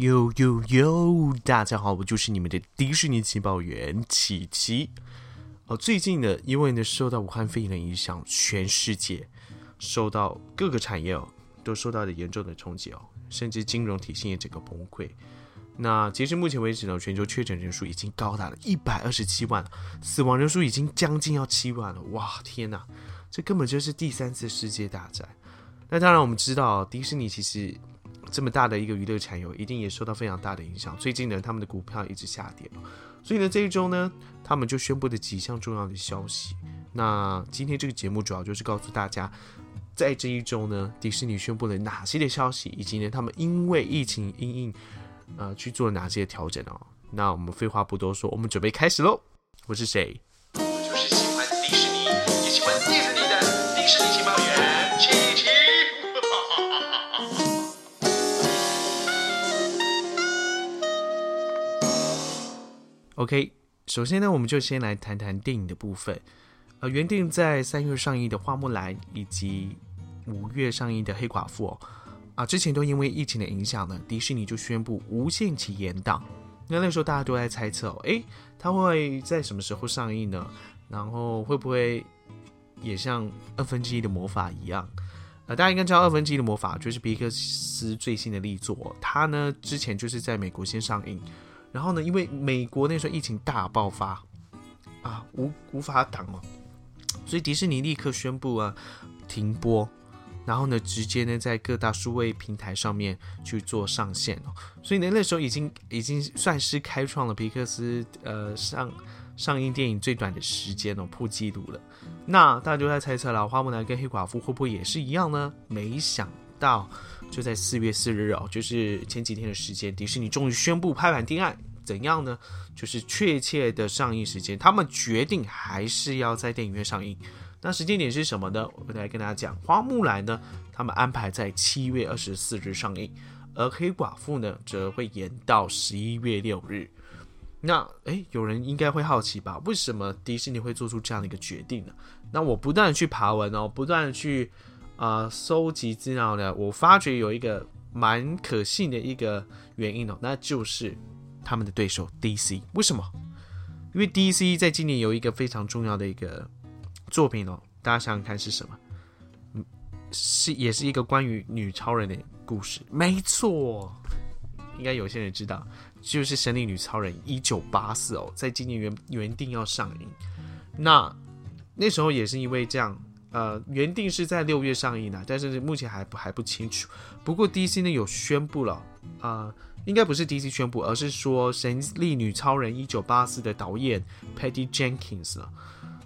呦呦呦！大家好，我就是你们的迪士尼情报员琪琪。哦，最近呢，因为呢受到武汉肺炎的影响，全世界受到各个产业哦都受到了严重的冲击哦，甚至金融体系也整个崩溃。那截至目前为止呢，全球确诊人数已经高达了一百二十七万，死亡人数已经将近要七万了。哇，天哪，这根本就是第三次世界大战。那当然，我们知道迪士尼其实。这么大的一个娱乐产业，一定也受到非常大的影响。最近呢，他们的股票一直下跌，所以呢，这一周呢，他们就宣布了几项重要的消息。那今天这个节目主要就是告诉大家，在这一周呢，迪士尼宣布了哪些的消息，以及呢，他们因为疫情因应，呃，去做哪些调整哦。那我们废话不多说，我们准备开始喽。我是谁我就是喜欢迪士尼，也喜欢迪士尼的迪士尼情报员？OK，首先呢，我们就先来谈谈电影的部分。呃，原定在三月上映的《花木兰》以及五月上映的《黑寡妇》哦，啊，之前都因为疫情的影响呢，迪士尼就宣布无限期延档。那那时候大家都在猜测哦，诶，它会在什么时候上映呢？然后会不会也像二分之一的魔法一样？呃，大家应该知道二分之一的魔法就是皮克斯最新的力作，它呢之前就是在美国先上映。然后呢，因为美国那时候疫情大爆发，啊，无无法挡哦，所以迪士尼立刻宣布啊停播，然后呢，直接呢在各大数位平台上面去做上线哦，所以呢那时候已经已经算是开创了皮克斯呃上上映电影最短的时间哦，破纪录了。那大家就在猜测了，花木兰跟黑寡妇会不会也是一样呢？没想到。就在四月四日哦，就是前几天的时间，迪士尼终于宣布拍板定案，怎样呢？就是确切的上映时间，他们决定还是要在电影院上映。那时间点是什么呢？我来跟大家讲，花木兰呢，他们安排在七月二十四日上映，而黑寡妇呢，则会延到十一月六日。那诶，有人应该会好奇吧？为什么迪士尼会做出这样的一个决定呢？那我不断的去爬文哦，不断的去。啊，收集资料呢，我发觉有一个蛮可信的一个原因哦，那就是他们的对手 DC。为什么？因为 DC 在今年有一个非常重要的一个作品哦，大家想想看是什么？嗯，是也是一个关于女超人的故事。没错，应该有些人知道，就是《神力女超人》一九八四哦，在今年原原定要上映，那那时候也是因为这样。呃，原定是在六月上映的，但是目前还不还不清楚。不过 DC 呢有宣布了，啊、呃，应该不是 DC 宣布，而是说《神力女超人》一九八四的导演 Patty Jenkins 呢，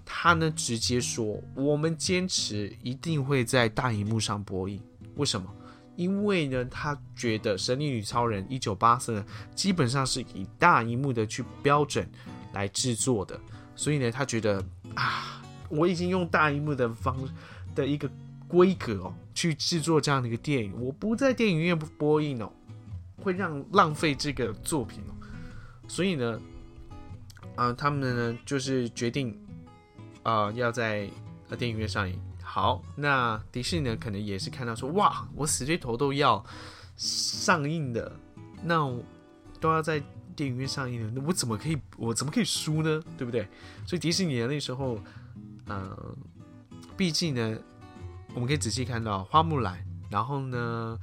他呢直接说，我们坚持一定会在大荧幕上播映。为什么？因为呢，他觉得《神力女超人》一九八四呢，基本上是以大荧幕的去标准来制作的，所以呢，他觉得啊。我已经用大荧幕的方的一个规格哦，去制作这样的一个电影，我不在电影院播映哦，会让浪费这个作品哦，所以呢，啊、他们呢就是决定啊、要在电影院上映。好，那迪士尼呢可能也是看到说，哇，我死对头都要上映的，那都要在电影院上映的，那我怎么可以我怎么可以输呢？对不对？所以迪士尼那时候。嗯，毕竟呢，我们可以仔细看到花木兰，然后呢，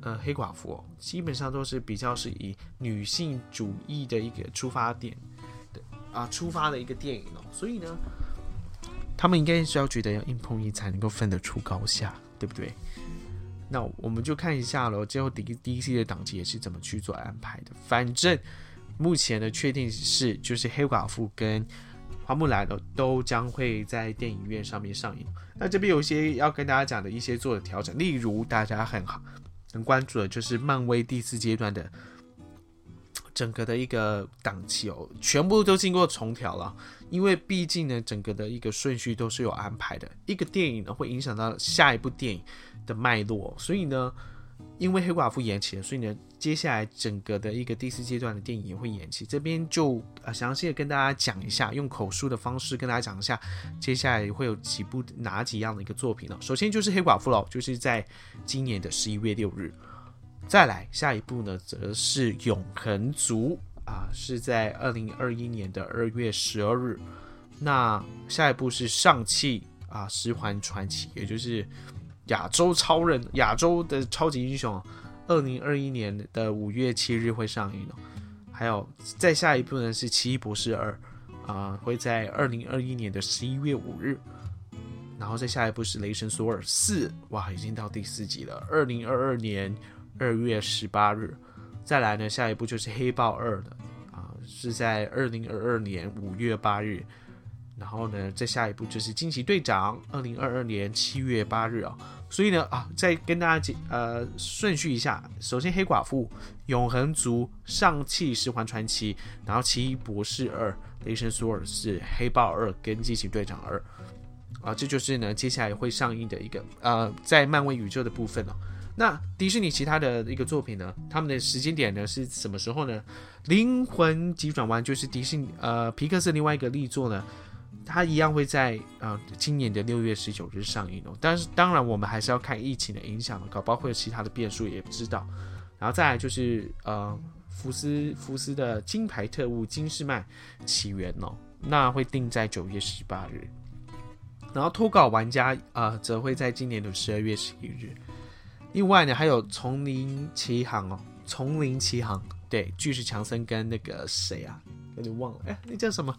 呃，黑寡妇，基本上都是比较是以女性主义的一个出发点的啊，出发的一个电影哦，所以呢，他们应该是要觉得要硬碰硬才能够分得出高下，对不对？那我们就看一下喽，最后 D D C 的档期也是怎么去做安排的。反正目前的确定是就是黑寡妇跟。花木兰的都将会在电影院上面上映。那这边有一些要跟大家讲的一些做的调整，例如大家很好很关注的就是漫威第四阶段的整个的一个档期哦，全部都经过重调了。因为毕竟呢，整个的一个顺序都是有安排的，一个电影呢会影响到下一部电影的脉络，所以呢。因为黑寡妇延期了，所以呢，接下来整个的一个第四阶段的电影也会延期。这边就呃详细的跟大家讲一下，用口述的方式跟大家讲一下，接下来会有几部哪几样的一个作品呢？首先就是黑寡妇喽，就是在今年的十一月六日。再来下一部呢，则是《永恒族》啊，是在二零二一年的二月十二日。那下一部是上汽啊，《十环传奇》，也就是亚洲超人、亚洲的超级英雄，二零二一年的五月七日会上映哦。还有再下一部呢是《奇异博士二》啊，会在二零二一年的十一月五日。然后再下一部是《雷神索尔四》，哇，已经到第四集了，二零二二年二月十八日。再来呢，下一部就是《黑豹二》的啊，是在二零二二年五月八日。然后呢，再下一部就是《惊奇队长》，二零二二年七月八日啊。所以呢啊，再跟大家呃顺序一下，首先《黑寡妇》、《永恒族》、《上气十环传奇》，然后《奇异博士二》、《雷神索尔是》、《黑豹二》跟《惊奇队长二》啊，这就是呢接下来会上映的一个呃在漫威宇宙的部分哦。那迪士尼其他的一个作品呢，他们的时间点呢是什么时候呢？《灵魂急转弯》就是迪士尼呃皮克斯另外一个力作呢。它一样会在呃今年的六月十九日上映哦，但是当然我们还是要看疫情的影响，搞不好会有其他的变数也不知道。然后再来就是呃福斯福斯的金牌特务金士曼起源哦，那会定在九月十八日。然后脱稿玩家、呃、则会在今年的十二月十一日。另外呢还有丛林奇航哦，丛林奇航对，巨石强森跟那个谁啊，有点忘了，哎，那叫什么？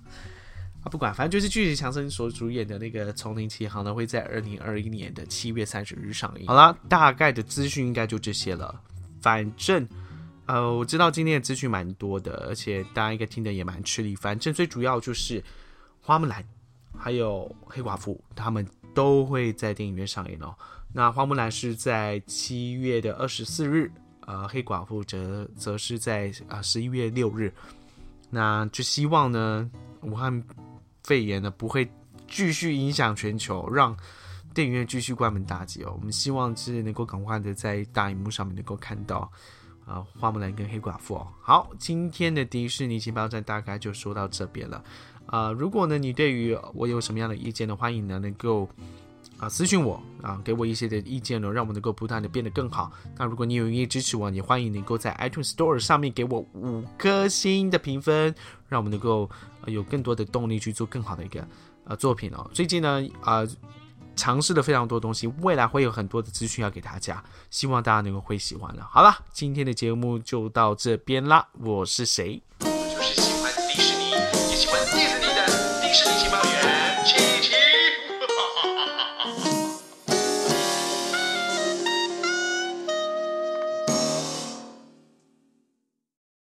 啊，不管，反正就是巨石强森所主演的那个《丛林奇航》呢，会在二零二一年的七月三十日上映。好啦，大概的资讯应该就这些了。反正，呃，我知道今天的资讯蛮多的，而且大家应该听得也蛮吃力。反正最主要就是花木兰还有黑寡妇，他们都会在电影院上映哦。那花木兰是在七月的二十四日，呃，黑寡妇则则是在啊十一月六日。那就希望呢，武汉。肺炎呢不会继续影响全球，让电影院继续关门大吉哦。我们希望是能够赶快的在大荧幕上面能够看到啊、花木兰跟黑寡妇哦。好，今天的迪士尼情报站大概就说到这边了啊、呃。如果呢你对于我有什么样的意见呢，欢迎呢能够啊、私信我啊，给我一些的意见呢，让我能够不断的变得更好。那如果你有愿意支持我，也欢迎能够在 iTunes Store 上面给我五颗星的评分，让我们能够。有更多的动力去做更好的一个呃作品哦。最近呢，呃，尝试了非常多东西，未来会有很多的资讯要给大家，希望大家能够会喜欢了。好了，今天的节目就到这边啦，我是谁？